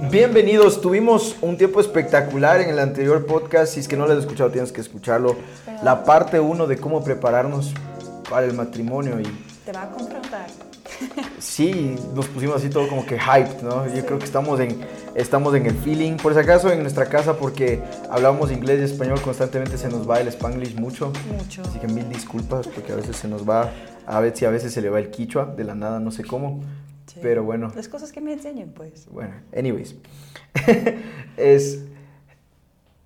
Bienvenidos, tuvimos un tiempo espectacular en el anterior podcast, si es que no lo has escuchado tienes que escucharlo, la parte 1 de cómo prepararnos para el matrimonio y... Te va a confrontar. Sí, nos pusimos así todo como que hyped, ¿no? Yo creo que estamos en, estamos en el feeling, por si acaso en nuestra casa porque hablamos inglés y español constantemente se nos va el spanglish mucho. Mucho. Así que mil disculpas porque a veces se nos va, a veces, a veces se le va el quichua de la nada, no sé cómo. Sí. Pero bueno. Las cosas que me enseñan, pues. Bueno, anyways. es,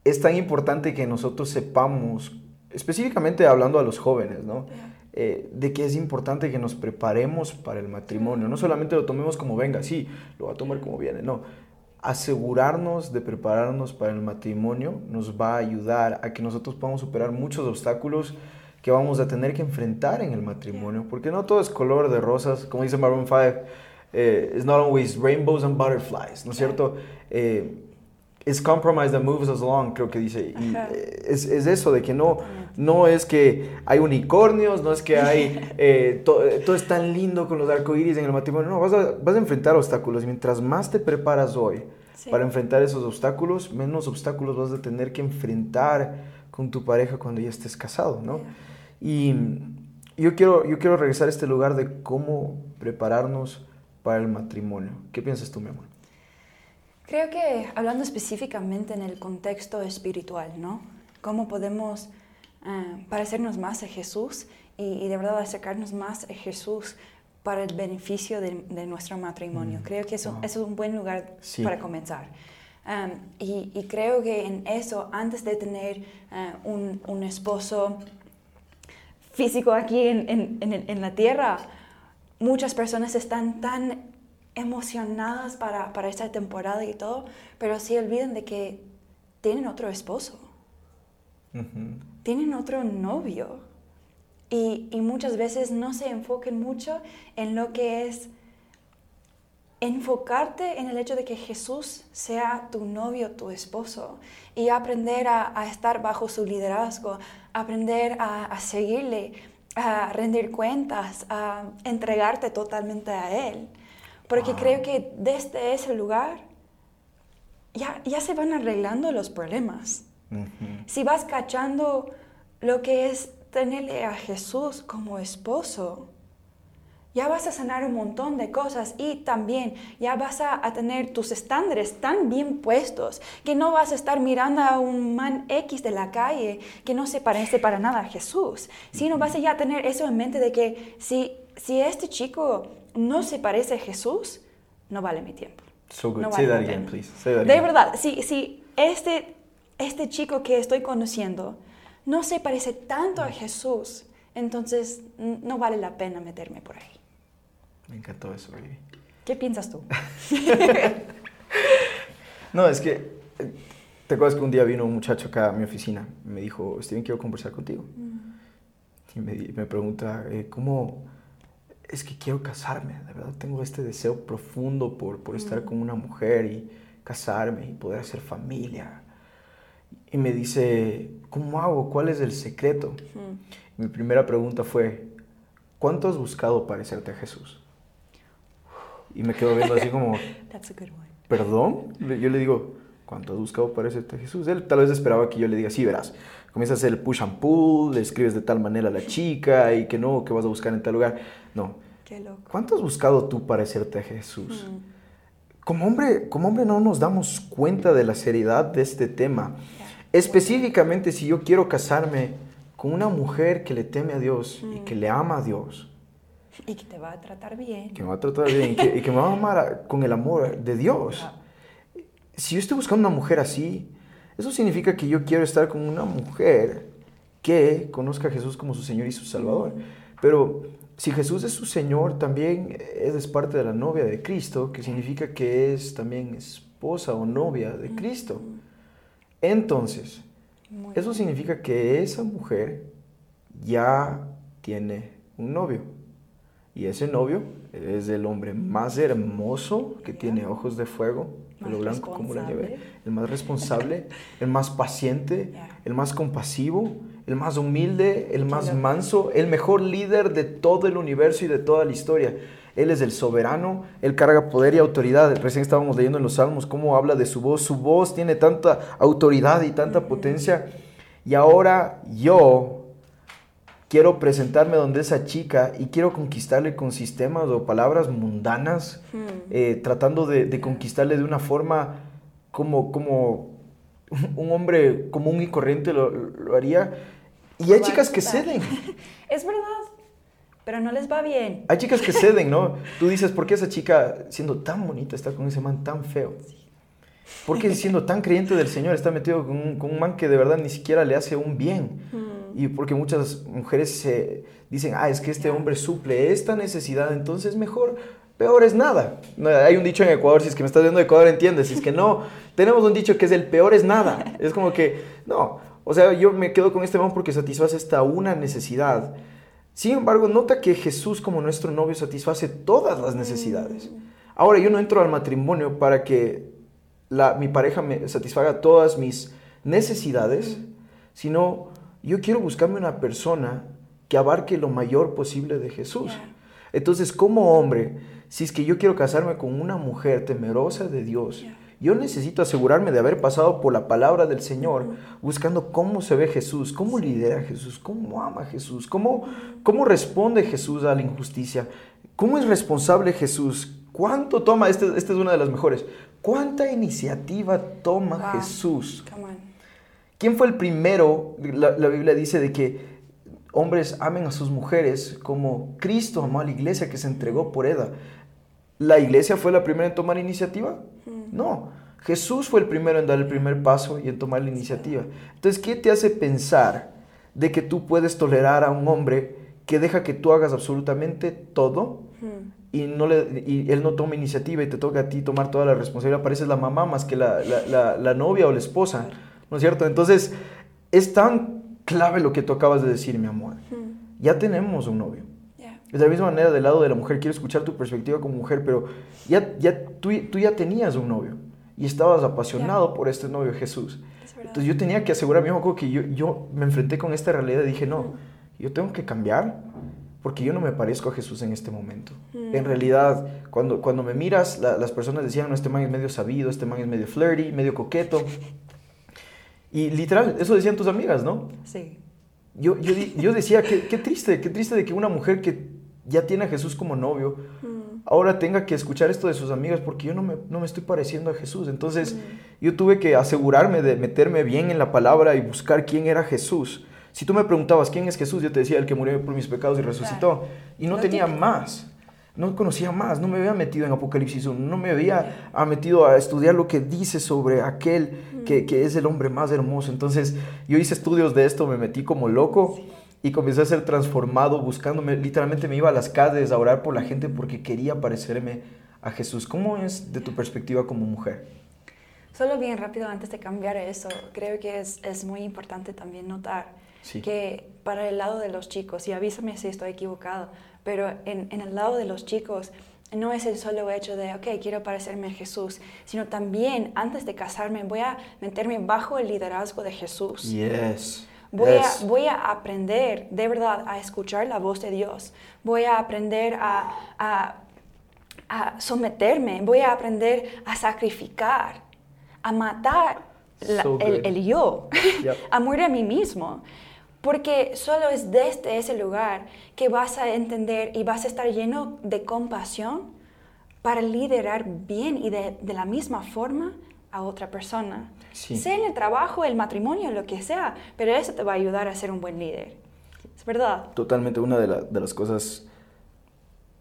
es tan importante que nosotros sepamos, específicamente hablando a los jóvenes, ¿no? Eh, de que es importante que nos preparemos para el matrimonio. No solamente lo tomemos como venga, sí, lo va a tomar como viene, no. Asegurarnos de prepararnos para el matrimonio nos va a ayudar a que nosotros podamos superar muchos obstáculos que vamos a tener que enfrentar en el matrimonio, porque no todo es color de rosas, como dice Maroon 5, eh, it's not always rainbows and butterflies, ¿no es cierto? Eh, it's compromise that moves us along, creo que dice. Y eh, es, es eso, de que no, no es que hay unicornios, no es que hay, eh, to- eh, todo es tan lindo con los arcoíris en el matrimonio. No, vas a, vas a enfrentar obstáculos. Mientras más te preparas hoy Sí. para enfrentar esos obstáculos, menos obstáculos vas a tener que enfrentar con tu pareja cuando ya estés casado, ¿no? Y yo quiero, yo quiero regresar a este lugar de cómo prepararnos para el matrimonio. ¿Qué piensas tú, mi amor? Creo que hablando específicamente en el contexto espiritual, ¿no? Cómo podemos ah, parecernos más a Jesús y, y de verdad acercarnos más a Jesús para el beneficio de, de nuestro matrimonio. Mm, Creo que eso, wow. eso es un buen lugar Sí. para comenzar. Um, y, y creo que en eso, antes de tener ah, un, un esposo físico aquí en, en- en- en la tierra, muchas personas están tan emocionadas para, para esta temporada y todo, pero se olvidan de que tienen otro esposo, tienen otro novio. Y, y muchas veces no se enfoquen mucho en lo que es enfocarte en el hecho de que Jesús sea tu novio, tu esposo, y aprender a, a estar bajo su liderazgo, aprender a, a seguirle, a rendir cuentas, a entregarte totalmente a Él. Porque Wow. creo que desde ese lugar ya, ya se van arreglando los problemas. Si vas cachando lo que es tenerle a Jesús como esposo, ya vas a sanar un montón de cosas y también ya vas a, a tener tus estándares tan bien puestos que no vas a estar mirando a un man X de la calle que no se parece para nada a Jesús, sino vas a ya tener eso en mente de que si, si este chico no se parece a Jesús, no vale mi tiempo. So good. No Say vale that la again, please. Say that De again. verdad, si, si este, este chico que estoy conociendo no se parece tanto a Jesús, entonces no vale la pena meterme por ahí. Me encantó eso, baby. ¿Qué piensas tú? No, es que, eh, ¿te acuerdas que un día vino un muchacho acá a mi oficina? Me dijo, Steven, quiero conversar contigo. Y me, me pregunta, eh, ¿cómo? Es que quiero casarme, de verdad tengo este deseo profundo por, por estar con una mujer y casarme y poder hacer familia. Y me dice, ¿cómo hago? ¿Cuál es el secreto? Mi primera pregunta fue, ¿cuánto has buscado parecerte a Jesús? Y me quedo viendo así como, That's a good one. ¿Perdón? Yo le digo, ¿cuánto has buscado parecerte a Jesús? Él tal vez esperaba que yo le diga, sí, verás. Comienzas a hacer el push and pull, le escribes de tal manera a la chica y que no, que vas a buscar en tal lugar. No. Qué loco. ¿Cuánto has buscado tú parecerte a Jesús? Mm. Como hombre, como hombre no nos damos cuenta de la seriedad de este tema. Específicamente si yo quiero casarme con una mujer que le teme a Dios y que le ama a Dios, Y que te va a tratar bien. que me va a tratar bien y que, y que me va a amar a- con el amor de Dios. Si yo estoy buscando una mujer así, eso significa que yo quiero estar con una mujer que conozca a Jesús como su Señor y su Salvador. Pero si Jesús es su Señor, también es parte de la novia de Cristo, que significa que es también esposa o novia de Cristo. Entonces, eso significa que esa mujer ya tiene un novio. Y ese novio es el hombre más hermoso, que tiene ojos de fuego, pelo blanco como la nieve, el más responsable, el más paciente, el más compasivo, el más humilde, el más manso, el mejor líder de todo el universo y de toda la historia. Él es el soberano, Él carga poder y autoridad. Recién estábamos leyendo en los Salmos cómo habla de su voz. Su voz tiene tanta autoridad y tanta potencia. Y ahora yo quiero presentarme donde esa chica y quiero conquistarle con sistemas o palabras mundanas, eh, tratando de, conquistarle de una forma como, como un hombre común y corriente lo, lo haría. Y hay chicas que ceden. es verdad pero no les va bien. Hay chicas que ceden, ¿no? Tú dices, ¿por qué esa chica, siendo tan bonita, está con ese man tan feo? ¿Por qué siendo tan creyente del Señor está metido con un, man que de verdad ni siquiera le hace un bien? Hmm. Y porque muchas mujeres se dicen, ah, es que este hombre suple esta necesidad, entonces mejor, peor es nada. Hay un dicho en Ecuador, si es que me estás viendo de Ecuador, entiendes. Si es que no, tenemos un dicho que es el peor es nada. Es como que, no, o sea, yo me quedo con este man porque satisface esta una necesidad sin embargo, nota que Jesús como nuestro novio satisface todas las necesidades. Ahora yo no entro al matrimonio para que mi pareja me satisfaga todas mis necesidades, sino yo quiero buscarme una persona que abarque lo mayor posible de Jesús. Entonces, como hombre, si es que yo quiero casarme con una mujer temerosa de Dios, yo necesito asegurarme de haber pasado por la palabra del Señor, buscando cómo se ve Jesús, cómo lidera Jesús, cómo ama Jesús, cómo, cómo responde Jesús a la injusticia, cómo es responsable Jesús, cuánto toma, esta este es una de las mejores, cuánta iniciativa toma Jesús. ¿Quién fue el primero? La, la Biblia dice de que hombres amen a sus mujeres como Cristo amó a la iglesia que se entregó por ella. ¿La iglesia fue la primera en tomar iniciativa? No, Jesús fue el primero en dar el primer paso y en tomar la iniciativa. Entonces, ¿qué te hace pensar de que tú puedes tolerar a un hombre que deja que tú hagas absolutamente todo y, no le, y él no toma iniciativa y te toca a ti tomar toda la responsabilidad? Pareces la mamá más que la, la, novia o la esposa, ¿no es cierto? Entonces, es tan clave lo que tú acabas de decir, mi amor. Ya tenemos un novio. De la misma manera del lado de la mujer, quiero escuchar tu perspectiva como mujer, pero ya, ya, tú, tú ya tenías un novio y estabas apasionado por este novio Jesús. Entonces yo tenía que asegurarme, yo que yo, yo me enfrenté con esta realidad y dije, no, yo tengo que cambiar porque yo no me parezco a Jesús en este momento. Mm. En realidad, cuando, cuando me miras, las personas decían, no, este man es medio sabido, este man es medio flirty, medio coqueto. Y literal, eso decían tus amigas, ¿no? Sí. Yo, yo, yo decía, qué, qué triste, qué triste de que una mujer que ya tiene a Jesús como novio, mm. ahora tenga que escuchar esto de sus amigas porque yo no me, no me estoy pareciendo a Jesús. Entonces mm. yo tuve que asegurarme de meterme bien en la palabra y buscar quién era Jesús. Si tú me preguntabas quién es Jesús, yo te decía el que murió por mis pecados y resucitó. Y no tenía más. No conocía más, no me había metido en Apocalipsis no me había metido a estudiar lo que dice sobre aquel que, que, es el hombre más hermoso. Entonces yo hice estudios de esto, me metí como loco y comencé a ser transformado buscándome, literalmente me iba a las calles a orar por la gente porque quería parecerme a Jesús. ¿Cómo es de tu perspectiva como mujer? Solo bien rápido antes de cambiar eso, creo que es, es muy importante también notar que para el lado de los chicos, y avísame si estoy equivocado, pero en, en el lado de los chicos, no es el solo hecho de, ok, quiero parecerme a Jesús, sino también antes de casarme voy a meterme bajo el liderazgo de Jesús. Yes. Voy, a, voy a aprender de verdad a escuchar la voz de Dios. Voy a aprender a, a, someterme. Voy a aprender a sacrificar, a matar el, yo, a morir a mí mismo. Porque solo es desde ese lugar que vas a entender y vas a estar lleno de compasión para liderar bien y de, de la misma forma a otra persona. Sea en el trabajo, el matrimonio, lo que sea, pero eso te va a ayudar a ser un buen líder. ¿Es verdad? Totalmente una de, de las cosas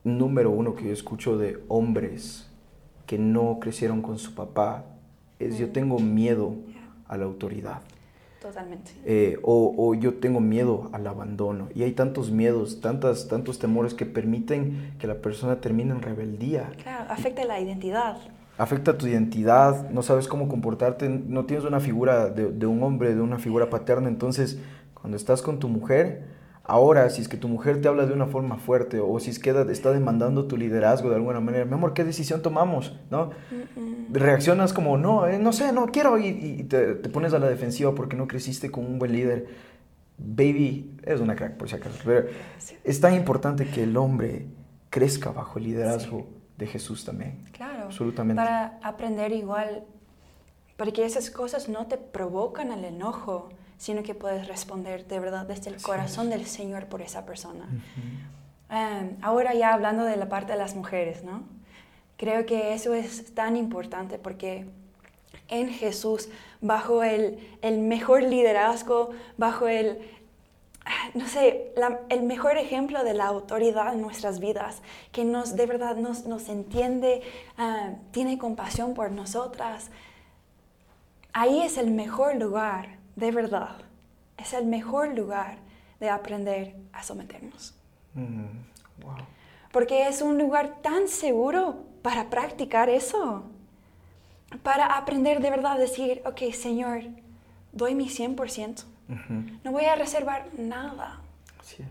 número uno que yo escucho de hombres que no crecieron con su papá es yo mm. tengo miedo a la autoridad. Totalmente. Eh, o, o, yo tengo miedo al abandono. Y hay tantos miedos, tantas, tantos temores que permiten que la persona termine en rebeldía. Claro, afecta la identidad afecta tu identidad, no sabes cómo comportarte, no tienes una figura de, un hombre, de una figura paterna, entonces cuando estás con tu mujer, ahora si es que tu mujer te habla de una forma fuerte o si es que está demandando tu liderazgo de alguna manera, mi amor, ¿qué decisión tomamos? ¿No? Reaccionas como, no, eh, no sé, no quiero y, te, te, pones a la defensiva porque no creciste con un buen líder. Baby, es una crack por si acaso, pero es tan importante que el hombre crezca bajo el liderazgo de Jesús también. Claro. Absolutamente. Para aprender igual, porque esas cosas no te provocan el enojo, sino que puedes responder de verdad desde el Así corazón del Señor por esa persona. Um, ahora ya hablando de la parte de las mujeres, ¿no? Creo que eso es tan importante porque en Jesús, bajo el, el mejor liderazgo, bajo el, no sé, la- el mejor ejemplo de la autoridad en nuestras vidas, que nos de verdad nos, nos entiende, ah, tiene compasión por nosotras. Ahí es el mejor lugar, de verdad. Es el mejor lugar de aprender a someternos. Mm, wow. Porque es un lugar tan seguro para practicar eso. Para aprender de verdad a decir, ok, Señor, doy mi 100%. Ujú. No voy a reservar nada, Así es.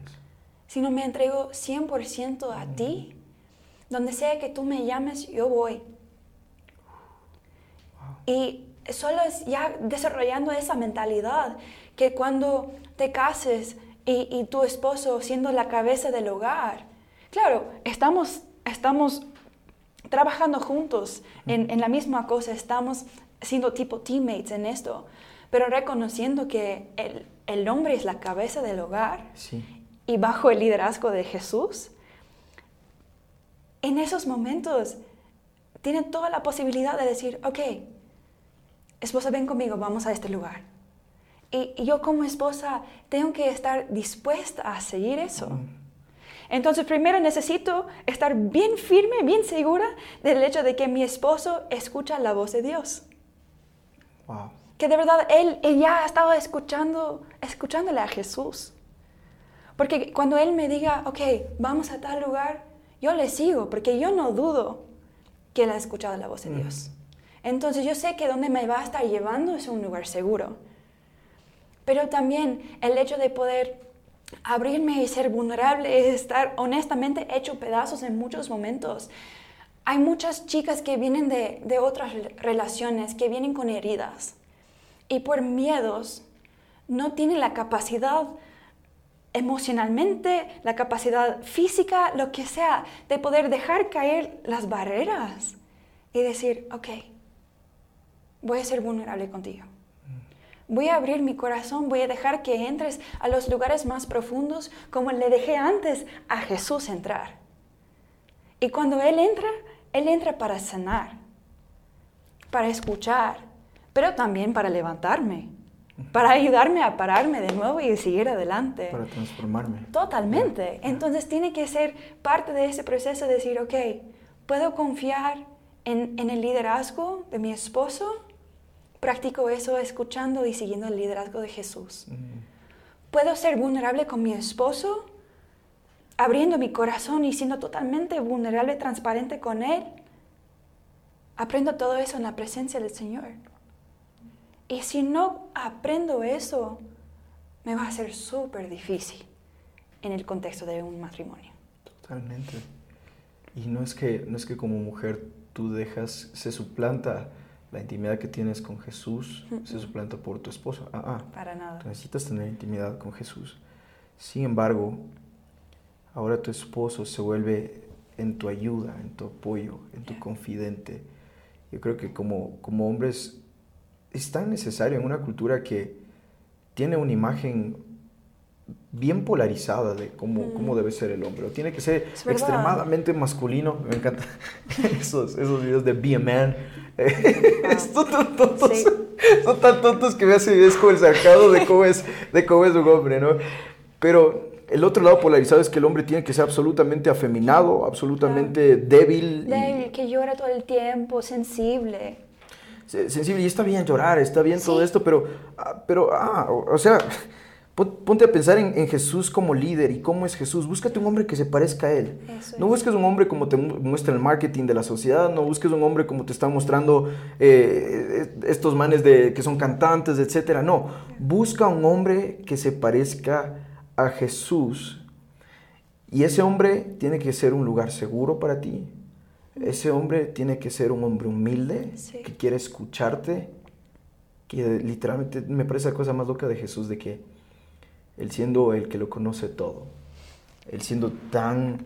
sino me entrego 100% a ti. Donde sea que tú me llames, yo voy. Y solo es ya desarrollando esa mentalidad que cuando te cases y, y tu esposo siendo la cabeza del hogar, claro, estamos, estamos trabajando juntos en, en la misma cosa, estamos siendo tipo teammates en esto, pero reconociendo que el, el hombre es la cabeza del hogar Sí. y bajo el liderazgo de Jesús, en esos momentos tienen toda la posibilidad de decir, ok, esposa, ven conmigo, vamos a este lugar. Y, y yo como esposa tengo que estar dispuesta a seguir eso. Entonces primero necesito estar bien firme, bien segura del hecho de que mi esposo escucha la voz de Dios. Wow. Que de verdad él, él ya ha estado escuchando, escuchándole a Jesús. Porque cuando él me diga, ok, vamos a tal lugar, yo le sigo, porque yo no dudo que él ha escuchado la voz de Dios. Entonces yo sé que donde me va a estar llevando es un lugar seguro. Pero también el hecho de poder abrirme y ser vulnerable, estar honestamente hecho pedazos en muchos momentos. Hay muchas chicas que vienen de, de otras relaciones, que vienen con heridas y por miedos no tienen la capacidad emocionalmente, la capacidad física, lo que sea, de poder dejar caer las barreras y decir, ok, voy a ser vulnerable contigo. Voy a abrir mi corazón, voy a dejar que entres a los lugares más profundos como le dejé antes a Jesús entrar. Y cuando Él entra, Él entra para sanar, para escuchar, pero también para levantarme, para ayudarme a pararme de nuevo y seguir adelante. Para transformarme. Totalmente. Entonces tiene que ser parte de ese proceso de decir, ok, ¿puedo confiar en, en el liderazgo de mi esposo? Practico eso escuchando y siguiendo el liderazgo de Jesús. ¿Puedo ser vulnerable con mi esposo? Abriendo mi corazón y siendo totalmente vulnerable, transparente con Él. Aprendo todo eso en la presencia del Señor. Y si no aprendo eso, me va a ser súper difícil en el contexto de un matrimonio. Totalmente. Y no es que, no es que como mujer tú dejas, se suplanta la intimidad que tienes con Jesús, se suplanta por tu esposo. Ah, ah. Para nada. Tú necesitas tener intimidad con Jesús. Sin embargo, ahora tu esposo se vuelve en tu ayuda, en tu apoyo, en tu Yeah. confidente. Yo creo que como, como hombres es tan necesario en una cultura que tiene una imagen bien polarizada de cómo, cómo debe ser el hombre. O tiene que ser extremadamente masculino. Me encantan esos, esos videos de Be a Man. son tan tontos. Sí. Son tan tontos que me hace es como el sacado de cómo es, de cómo es un hombre, ¿no? Pero el otro lado polarizado es que el hombre tiene que ser absolutamente afeminado, absolutamente débil. y- Débil, que llora todo el tiempo, sensible. se- sensible y está bien llorar, está bien todo Sí. esto, pero, ah, pero, ah, o, o sea, ponte a pensar en, en Jesús como líder y cómo es Jesús. Búscate un hombre que se parezca a él. Eso No es. busques un hombre como te mu- muestra el marketing de la sociedad, no busques un hombre como te están mostrando eh, estos manes de, que son cantantes, etcétera. No, busca un hombre que se parezca a Jesús. Y ese hombre tiene que ser un lugar seguro para ti. Ese hombre tiene que ser un hombre humilde, Sí. que quiere escucharte, que literalmente me parece la cosa más loca de Jesús, de que él siendo el que lo conoce todo, él siendo tan,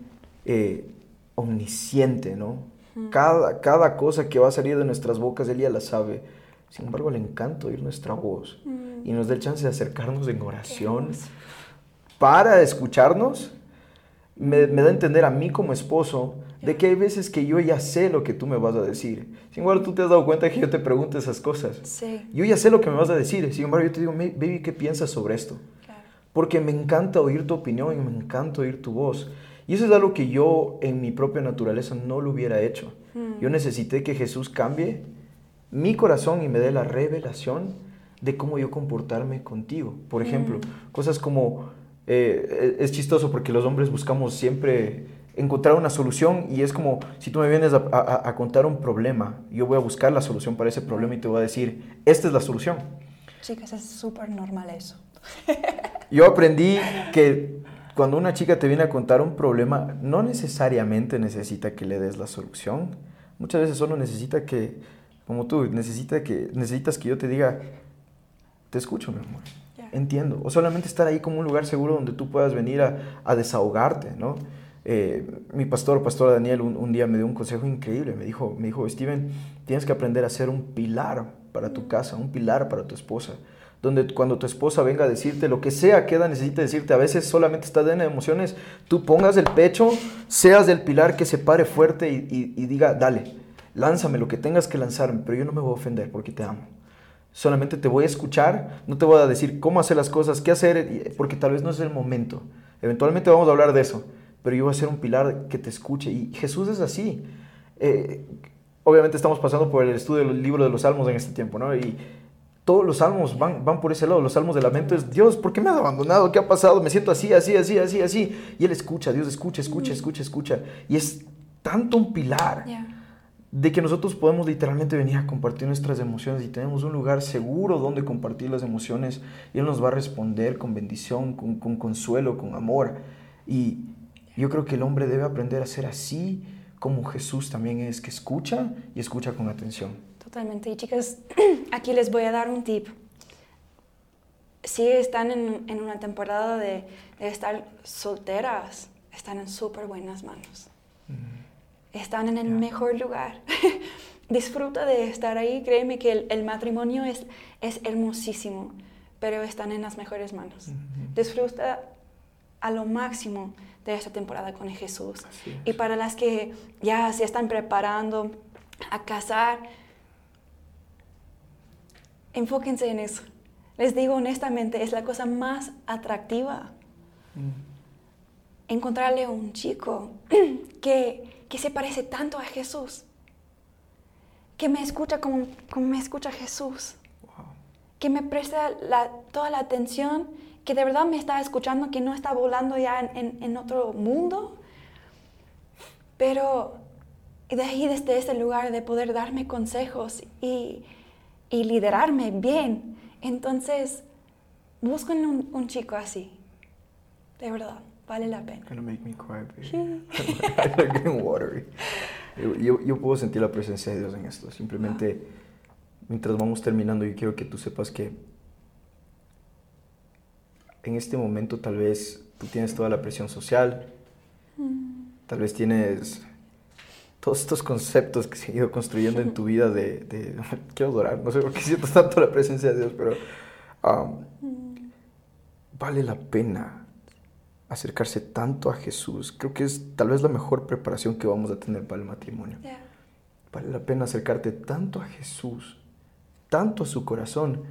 eh, omnisciente, ¿no? Cada, cada cosa que va a salir de nuestras bocas, Él ya la sabe. Sin embargo, le encanta oír nuestra voz y nos da el chance de acercarnos en oración para escucharnos. Me, me da a entender a mí como esposo de que hay veces que yo ya sé lo que tú me vas a decir. Sin embargo, tú te has dado cuenta que yo te pregunto esas cosas. Sí. Yo ya sé lo que me vas a decir. Sin embargo, yo te digo, baby, ¿qué piensas sobre esto? Porque me encanta oír tu opinión y me encanta oír tu voz. Y eso es algo que yo en mi propia naturaleza no lo hubiera hecho. Mm. Yo necesité que Jesús cambie mi corazón y me dé la revelación de cómo yo comportarme contigo. Por ejemplo, Mm. cosas como, eh, es chistoso porque los hombres buscamos siempre encontrar una solución y es como si tú me vienes a, a- a contar un problema, yo voy a buscar la solución para ese problema y te voy a decir, esta es la solución. Chicas, es súper normal eso. Yo aprendí que cuando una chica te viene a contar un problema, no necesariamente necesita que le des la solución. Muchas veces solo necesita que, como tú, necesita que, necesitas que yo te diga, te escucho, mi amor. Entiendo. O solamente estar ahí como un lugar seguro donde tú puedas venir a, a desahogarte, ¿no? Eh, mi pastor, pastor Daniel, un, un día me dio un consejo increíble. Me dijo, me dijo, Steven, tienes que aprender a ser un pilar para tu casa, un pilar para tu esposa. Donde cuando tu esposa venga a decirte lo que sea que ella necesite decirte, a veces solamente está llena de emociones, tú pongas el pecho, seas el pilar que se pare fuerte y, diga, dale, lánzame lo que tengas que lanzarme, pero yo no me voy a ofender porque te amo. Solamente te voy a escuchar, no te voy a decir cómo hacer las cosas, qué hacer, porque tal vez no es el momento. Eventualmente vamos a hablar de eso, pero yo voy a ser un pilar que te escuche. Y Jesús es así. Eh, obviamente estamos pasando por el estudio del libro de los salmos en este tiempo, ¿no? Y todos los salmos van, van por ese lado. Los salmos de lamento es, Dios, ¿por qué me has abandonado? ¿Qué ha pasado? Me siento así, así, así, así, así. Y Él escucha, Dios escucha, escucha, escucha, escucha. Y es tanto un pilar de que nosotros podemos literalmente venir a compartir nuestras emociones y tenemos un lugar seguro donde compartir las emociones y Él nos va a responder con bendición, con, con consuelo, con amor. Y yo creo que el hombre debe aprender a ser así como Jesús también es, que escucha y escucha con atención. Totalmente. Y chicas, aquí les voy a dar un tip. Si están en, en una temporada de, de estar solteras, están en súper buenas manos. Están en el mejor lugar. Disfruta de estar ahí. Créeme que el, el matrimonio es, es hermosísimo, pero están en las mejores manos. Disfruta a lo máximo de esta temporada con Jesús. Y para las que ya se están preparando a casar, enfóquense en eso. Les digo honestamente, es la cosa más atractiva. Encontrarle a un chico que, que se parece tanto a Jesús, que me escucha como, como me escucha Jesús, Wow. que me presta la- toda la atención, que de verdad me está escuchando, que no está volando ya en, en- en otro mundo. Pero de ahí, desde ese lugar de poder darme consejos y, y liderarme bien, entonces busquen un, un chico así. De verdad, vale la pena. Gonna make me cry, baby. Watery. Yo, yo- puedo sentir la presencia de Dios en esto. Simplemente, mientras vamos terminando, yo quiero que tú sepas que en este momento tal vez tú tienes toda la presión social, tal vez tienes todos estos conceptos que se han ido construyendo en tu vida de, de- quiero adorar, no sé por qué siento tanto la presencia de Dios, pero um, vale la pena acercarse tanto a Jesús. Creo que es tal vez la mejor preparación que vamos a tener para el matrimonio. Vale la pena acercarte tanto a Jesús, tanto a su corazón,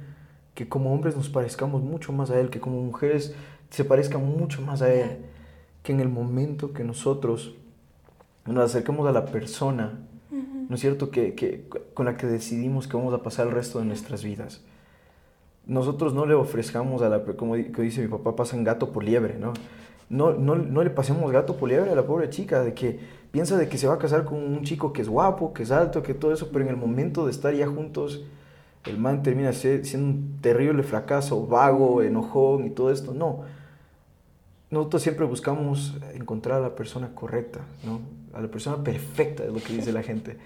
que como hombres nos parezcamos mucho más a Él, que como mujeres se parezcan mucho más a Él, que en el momento que nosotros nos acercamos a la persona, ¿no es cierto?, que, que- con la que decidimos que vamos a pasar el resto de nuestras vidas. Nosotros no le ofrezcamos a la, como dice mi papá, pasan gato por liebre, ¿no? No, no, no le pasemos gato por liebre a la pobre chica, de que piensa de que se va a casar con un chico que es guapo, que es alto, que todo eso, pero en el momento de estar ya juntos, el man termina siendo un terrible fracaso, vago, enojón y todo esto. No. Nosotros siempre buscamos encontrar a la persona correcta, ¿no? A la persona perfecta, es lo que dice la gente.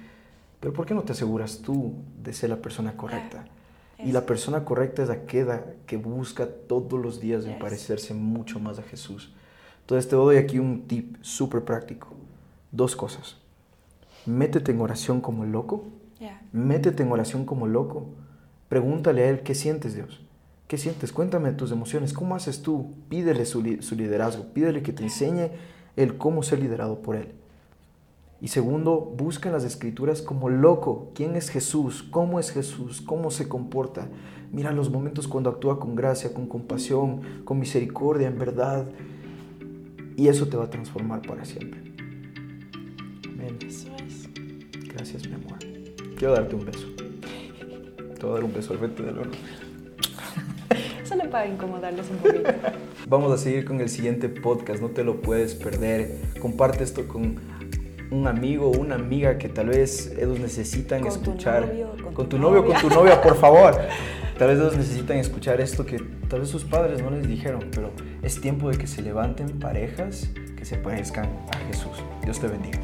Pero ¿por qué no te aseguras tú de ser la persona correcta? Y la persona correcta es aquella que busca todos los días en parecerse mucho más a Jesús. Entonces te doy aquí un tip súper práctico. dos cosas. Métete en oración como loco. Métete en oración como loco. Pregúntale a Él, ¿qué sientes Dios? ¿Qué sientes? Cuéntame tus emociones. ¿Cómo haces tú? Pídele su, li- su liderazgo. Pídele que te enseñe el cómo ser liderado por Él. Y segundo, busca en las escrituras como loco. ¿Quién es Jesús? ¿Cómo es Jesús? ¿Cómo se comporta? Mira los momentos cuando actúa con gracia, con compasión, con misericordia, en verdad. Y eso te va a transformar para siempre. Amén. Eso es. Gracias, mi amor. Quiero darte un beso. Te voy a dar un beso al frente del horno. Solo para incomodarles un poquito. Vamos a seguir con el siguiente podcast, no te lo puedes perder. Comparte esto con un amigo o una amiga que tal vez ellos necesitan Con tu escuchar. novio, con con tu tu novio, novia. con tu novia, por favor. Tal vez ellos necesitan escuchar esto que tal vez sus padres no les dijeron, pero es tiempo de que se levanten parejas que se parezcan a Jesús. Dios te bendiga.